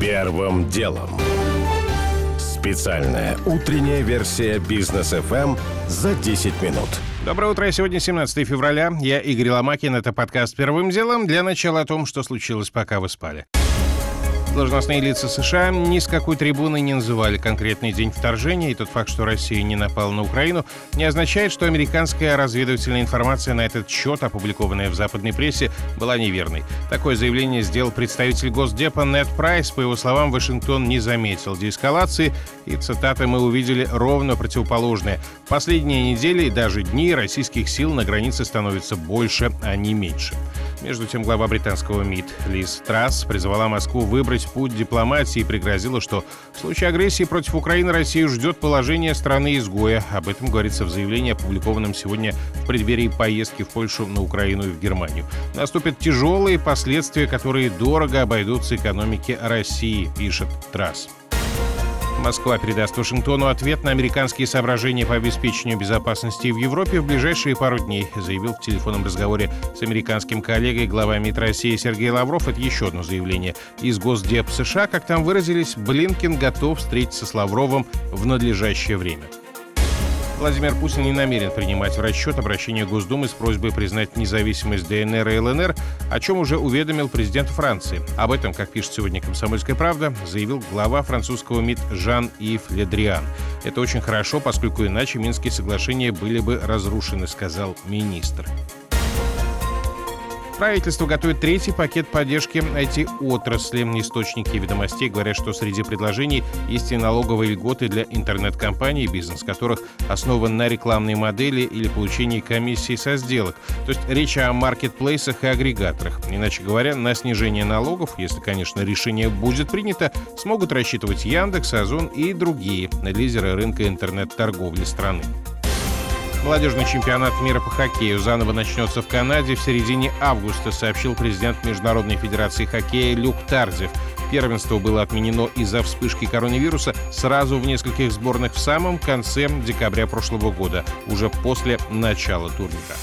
Первым делом. Специальная утренняя версия бизнес FM за 10 минут. Доброе утро. Сегодня 17 февраля. Я Игорь Ломакин. Это подкаст «Первым делом». Для начала о том, что случилось, пока вы спали. Должностные лица США ни с какой трибуны не называли конкретный день вторжения, и тот факт, что Россия не напала на Украину, не означает, что американская разведывательная информация на этот счет, опубликованная в западной прессе, была неверной. Такое заявление сделал представитель Госдепа Нед Прайс. По его словам, Вашингтон не заметил деэскалации, и, цитаты, мы увидели ровно противоположное. Последние недели и даже дни российских сил на границе становится больше, а не меньше. Между тем, глава британского МИД Лиз Трасс призвала Москву выбрать путь дипломатии и пригрозила, что в случае агрессии против Украины Россию ждет положение страны-изгоя. Об этом говорится в заявлении, опубликованном сегодня в преддверии поездки в Польшу, на Украину и в Германию. Наступят тяжелые последствия, которые дорого обойдутся экономике России, пишет Трасс. Москва передаст Вашингтону ответ на американские соображения по обеспечению безопасности в Европе в ближайшие пару дней, заявил в телефонном разговоре с американским коллегой глава МИД России Сергей Лавров. Это еще одно заявление из Госдеп США. Как там выразились, Блинкин готов встретиться с Лавровым в надлежащее время. Владимир Путин не намерен принимать в расчет обращение Госдумы с просьбой признать независимость ДНР и ЛНР, о чем уже уведомил президент Франции. Об этом, как пишет сегодня «Комсомольская правда», заявил глава французского МИД Жан-Ив Ледриан. Это очень хорошо, поскольку иначе Минские соглашения были бы разрушены, сказал министр. Правительство готовит третий пакет поддержки IT-отрасли. Источники ведомостей говорят, что среди предложений есть и налоговые льготы для интернет-компаний, бизнес которых основан на рекламной модели или получении комиссии со сделок. То есть речь о маркетплейсах и агрегаторах. Иначе говоря, на снижение налогов, если, конечно, решение будет принято, смогут рассчитывать Яндекс, Озон и другие лидеры рынка интернет-торговли страны. Молодежный чемпионат мира по хоккею заново начнется в Канаде в середине августа, сообщил президент Международной федерации хоккея Люк Тарзев. Первенство было отменено из-за вспышки коронавируса сразу в нескольких сборных в самом конце декабря прошлого года, уже после начала турнира.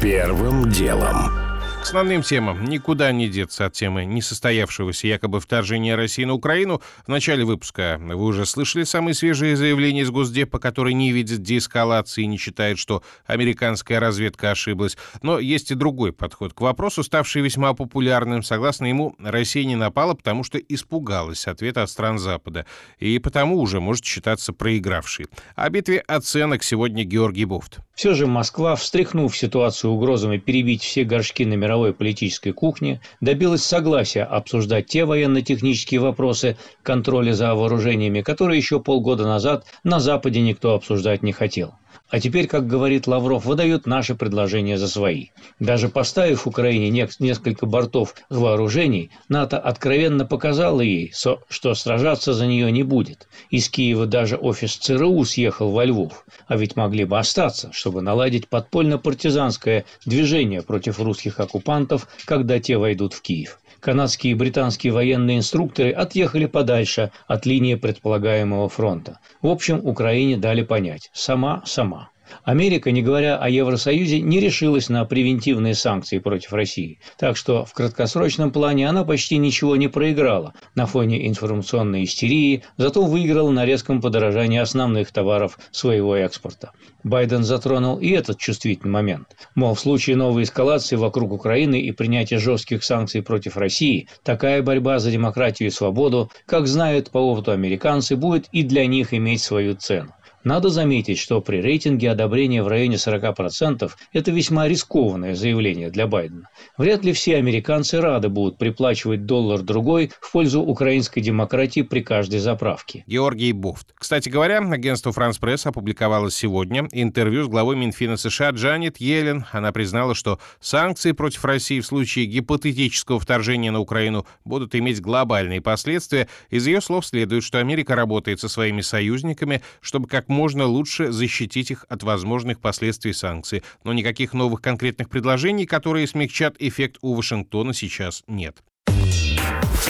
Первым делом. Основным темам. Никуда не деться от темы несостоявшегося якобы вторжения России на Украину. В начале выпуска вы уже слышали самые свежие заявления из Госдепа, который не видит деэскалации и не считает, что американская разведка ошиблась. Но есть и другой подход к вопросу, ставший весьма популярным. Согласно ему, Россия не напала, потому что испугалась ответа от стран Запада. И потому уже может считаться проигравшей. О битве оценок сегодня Георгий Буфт. Все же Москва, встряхнув ситуацию угрозами перебить все горшки на мировой политической кухне, добилась согласия обсуждать те военно-технические вопросы контроля за вооружениями, которые еще полгода назад на Западе никто обсуждать не хотел. А теперь, как говорит Лавров, выдают наши предложения за свои. Даже поставив Украине несколько бортов вооружений, НАТО откровенно показало ей, что сражаться за нее не будет. Из Киева даже офис ЦРУ съехал во Львов. А ведь могли бы остаться, чтобы наладить подпольно-партизанское движение против русских оккупантов, когда те войдут в Киев канадские и британские военные инструкторы отъехали подальше от линии предполагаемого фронта. В общем, Украине дали понять – сама, сама. Америка, не говоря о Евросоюзе, не решилась на превентивные санкции против России. Так что в краткосрочном плане она почти ничего не проиграла на фоне информационной истерии, зато выиграла на резком подорожании основных товаров своего экспорта. Байден затронул и этот чувствительный момент. Мол, в случае новой эскалации вокруг Украины и принятия жестких санкций против России, такая борьба за демократию и свободу, как знают по опыту американцы, будет и для них иметь свою цену. Надо заметить, что при рейтинге одобрения в районе 40% это весьма рискованное заявление для Байдена. Вряд ли все американцы рады будут приплачивать доллар-другой в пользу украинской демократии при каждой заправке. Георгий Буфт. Кстати говоря, агентство «Франс Пресс» опубликовало сегодня интервью с главой Минфина США Джанет Йеллен. Она признала, что санкции против России в случае гипотетического вторжения на Украину будут иметь глобальные последствия. Из ее слов следует, что Америка работает со своими союзниками, чтобы как можно лучше защитить их от возможных последствий санкций. Но никаких новых конкретных предложений, которые смягчат эффект у Вашингтона, сейчас нет.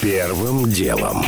Первым делом.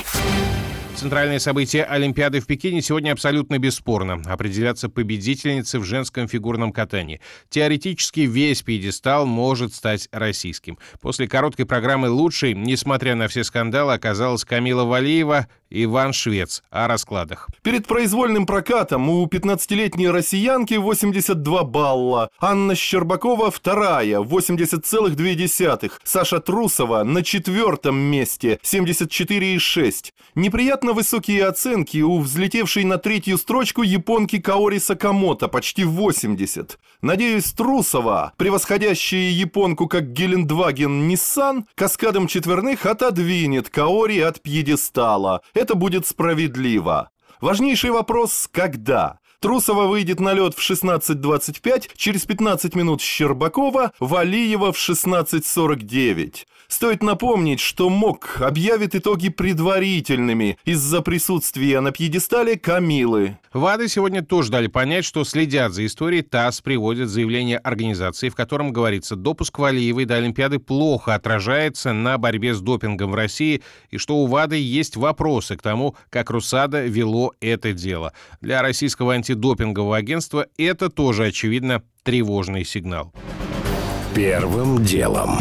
Центральное событие Олимпиады в Пекине сегодня абсолютно бесспорно. Определяться победительницы в женском фигурном катании. Теоретически весь пьедестал может стать российским. После короткой программы «Лучший», несмотря на все скандалы, оказалась Камила Валиева, Иван Швец о раскладах. Перед произвольным прокатом у 15-летней россиянки 82 балла. Анна Щербакова вторая, 80,2. Саша Трусова на четвертом месте, 74,6. Неприятно высокие оценки у взлетевшей на третью строчку японки Каори Сакамото, почти 80. Надеюсь, Трусова, превосходящая японку как Гелендваген Ниссан, каскадом четверных отодвинет Каори от пьедестала. Это будет справедливо. Важнейший вопрос – когда? Трусова выйдет на лед в 16.25, через 15 минут Щербакова, Валиева в 16.49. Стоит напомнить, что МОК объявит итоги предварительными из-за присутствия на пьедестале Камилы. ВАДА сегодня тоже дали понять, что следят за историей. ТАСС приводит заявление организации, в котором говорится, допуск Валиевой до Олимпиады плохо отражается на борьбе с допингом в России и что у ВАДы есть вопросы к тому, как РУСАДА вело это дело. Для российского антидопингового агентства это тоже, очевидно, тревожный сигнал. Первым делом.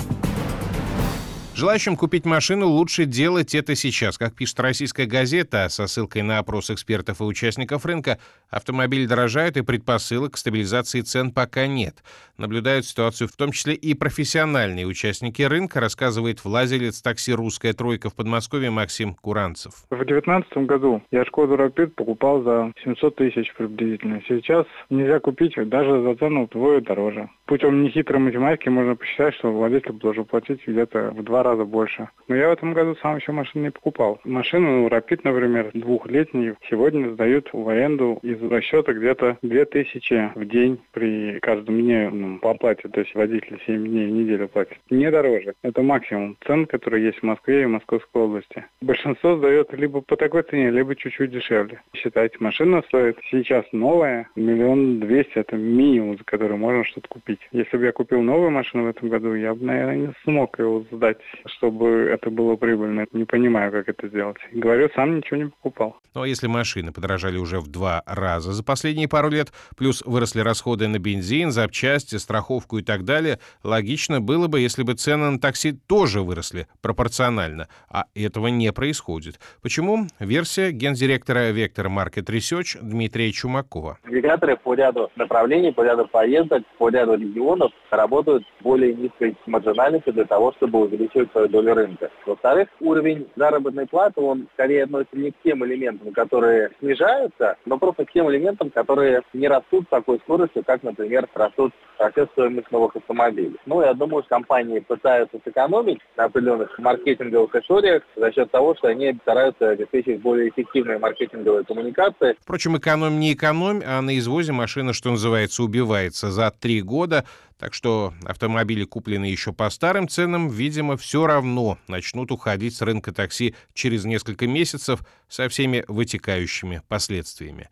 Желающим купить машину лучше делать это сейчас. Как пишет российская газета со ссылкой на опрос экспертов и участников рынка, автомобили дорожают и предпосылок к стабилизации цен пока нет. Наблюдают ситуацию в том числе и профессиональные участники рынка, рассказывает владелец такси «Русская тройка» в Подмосковье Максим Куранцев. В 2019 году я «Шкоду Рапид» покупал за 700 тысяч приблизительно. Сейчас нельзя купить даже за цену вдвое дороже. Путем нехитрой математики можно посчитать, что владель должен платить где-то в два раза больше. Но я в этом году сам еще машину не покупал. Машину Рапид, например, двухлетний, сегодня сдают в аренду из расчета где-то 2000 в день при каждом дне ну, по оплате. То есть водитель 7 дней в неделю платит. Не дороже. Это максимум цен, которые есть в Москве и Московской области. Большинство сдает либо по такой цене, либо чуть-чуть дешевле. Считайте, машина стоит сейчас новая, миллион двести, это минимум, за который можно что-то купить. Если бы я купил новую машину в этом году, я бы, наверное, не смог его сдать чтобы это было прибыльно. Не понимаю, как это сделать. Говорю, сам ничего не покупал. Ну а если машины подорожали уже в два раза за последние пару лет, плюс выросли расходы на бензин, запчасти, страховку и так далее, логично было бы, если бы цены на такси тоже выросли пропорционально. А этого не происходит. Почему? Версия гендиректора Vector Market Research Дмитрия Чумакова. Агрегаторы по ряду направлений, по ряду поездок, по ряду регионов работают более низкой маржинальностью для того, чтобы увеличивать свою долю рынка. Во-вторых, уровень заработной платы, он скорее относится не к тем элементам, которые снижаются, но просто к тем элементам, которые не растут с такой скоростью, как, например, растут процесс стоимость новых автомобилей. Ну, я думаю, что компании пытаются сэкономить на определенных маркетинговых историях за счет того, что они стараются обеспечить более эффективные маркетинговые коммуникации. Впрочем, экономь не экономь, а на извозе машина, что называется, убивается за три года. Так что автомобили, купленные еще по старым ценам, видимо, все равно начнут уходить с рынка такси через несколько месяцев со всеми вытекающими последствиями.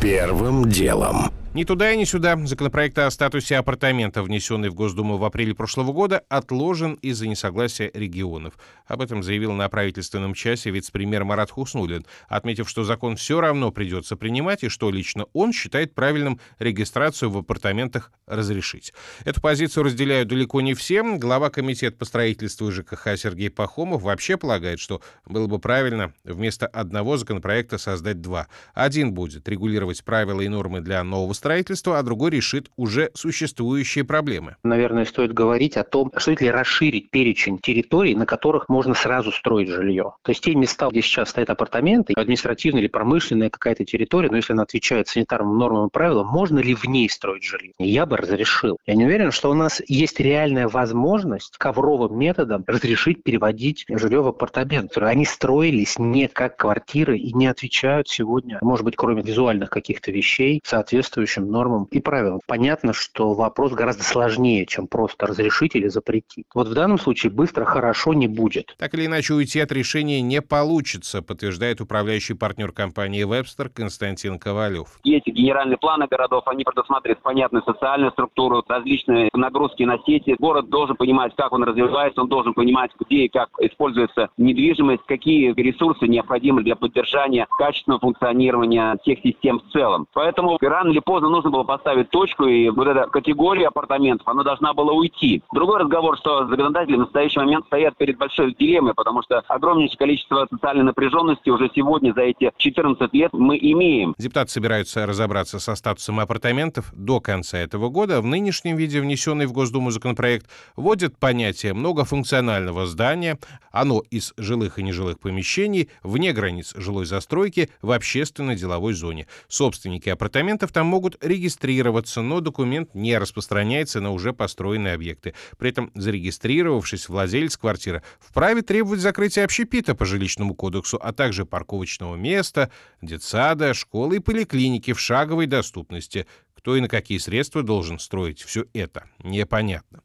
Первым делом. Ни туда и ни сюда. Законопроект о статусе апартамента, внесенный в Госдуму в апреле прошлого года, отложен из-за несогласия регионов. Об этом заявил на правительственном часе вице-премьер Марат Хуснулин, отметив, что закон все равно придется принимать и что лично он считает правильным регистрацию в апартаментах разрешить. Эту позицию разделяют далеко не все. Глава комитета по строительству ЖКХ Сергей Пахомов вообще полагает, что было бы правильно вместо одного законопроекта создать два. Один будет регулировать правила и нормы для нового строительства, а другой решит уже существующие проблемы. Наверное, стоит говорить о том, стоит ли расширить перечень территорий, на которых можно сразу строить жилье. То есть те места, где сейчас стоят апартаменты, административная или промышленная какая-то территория, но если она отвечает санитарным нормам и правилам, можно ли в ней строить жилье? Я бы разрешил. Я не уверен, что у нас есть реальная возможность ковровым методом разрешить переводить жилье в апартамент. Они строились не как квартиры и не отвечают сегодня, может быть, кроме визуальных каких-то вещей, соответствующим соответствующим нормам и правилам. Понятно, что вопрос гораздо сложнее, чем просто разрешить или запретить. Вот в данном случае быстро хорошо не будет. Так или иначе, уйти от решения не получится, подтверждает управляющий партнер компании Webster Константин Ковалев. Эти генеральные планы городов, они предусматривают понятную социальную структуру, различные нагрузки на сети. Город должен понимать, как он развивается, он должен понимать, где и как используется недвижимость, какие ресурсы необходимы для поддержания качественного функционирования всех систем в целом. Поэтому рано или поздно нужно было поставить точку, и вот эта категория апартаментов, она должна была уйти. Другой разговор, что законодатели в настоящий момент стоят перед большой дилеммой, потому что огромнейшее количество социальной напряженности уже сегодня за эти 14 лет мы имеем. Депутаты собираются разобраться со статусом апартаментов до конца этого года. В нынешнем виде внесенный в Госдуму законопроект вводит понятие многофункционального здания. Оно из жилых и нежилых помещений, вне границ жилой застройки, в общественно-деловой зоне. Собственники апартаментов там могут регистрироваться, но документ не распространяется на уже построенные объекты. При этом зарегистрировавшись, владелец квартиры вправе требовать закрытия общепита по жилищному кодексу, а также парковочного места, детсада, школы и поликлиники в шаговой доступности. Кто и на какие средства должен строить все это, непонятно.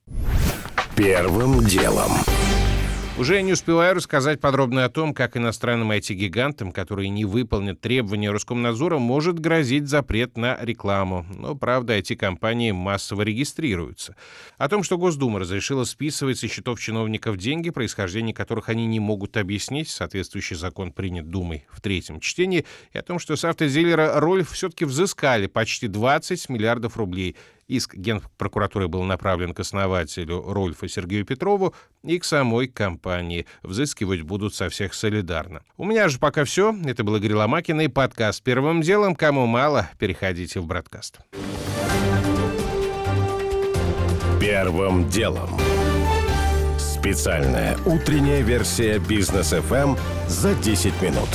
Первым делом. Уже не успеваю рассказать подробно о том, как иностранным IT-гигантам, которые не выполнят требования Роскомнадзора, может грозить запрет на рекламу. Но, правда, IT-компании массово регистрируются. О том, что Госдума разрешила списывать со счетов чиновников деньги, происхождение которых они не могут объяснить, соответствующий закон принят Думой в третьем чтении, и о том, что с автодилера Рольф все-таки взыскали почти 20 миллиардов рублей – Иск Генпрокуратуры был направлен к основателю Рольфа Сергею Петрову и к самой компании. Взыскивать будут со всех солидарно. У меня же пока все. Это был Игорь Ломакин и подкаст «Первым делом». Кому мало, переходите в Бродкаст. Первым делом. Специальная утренняя версия бизнес FM за 10 минут.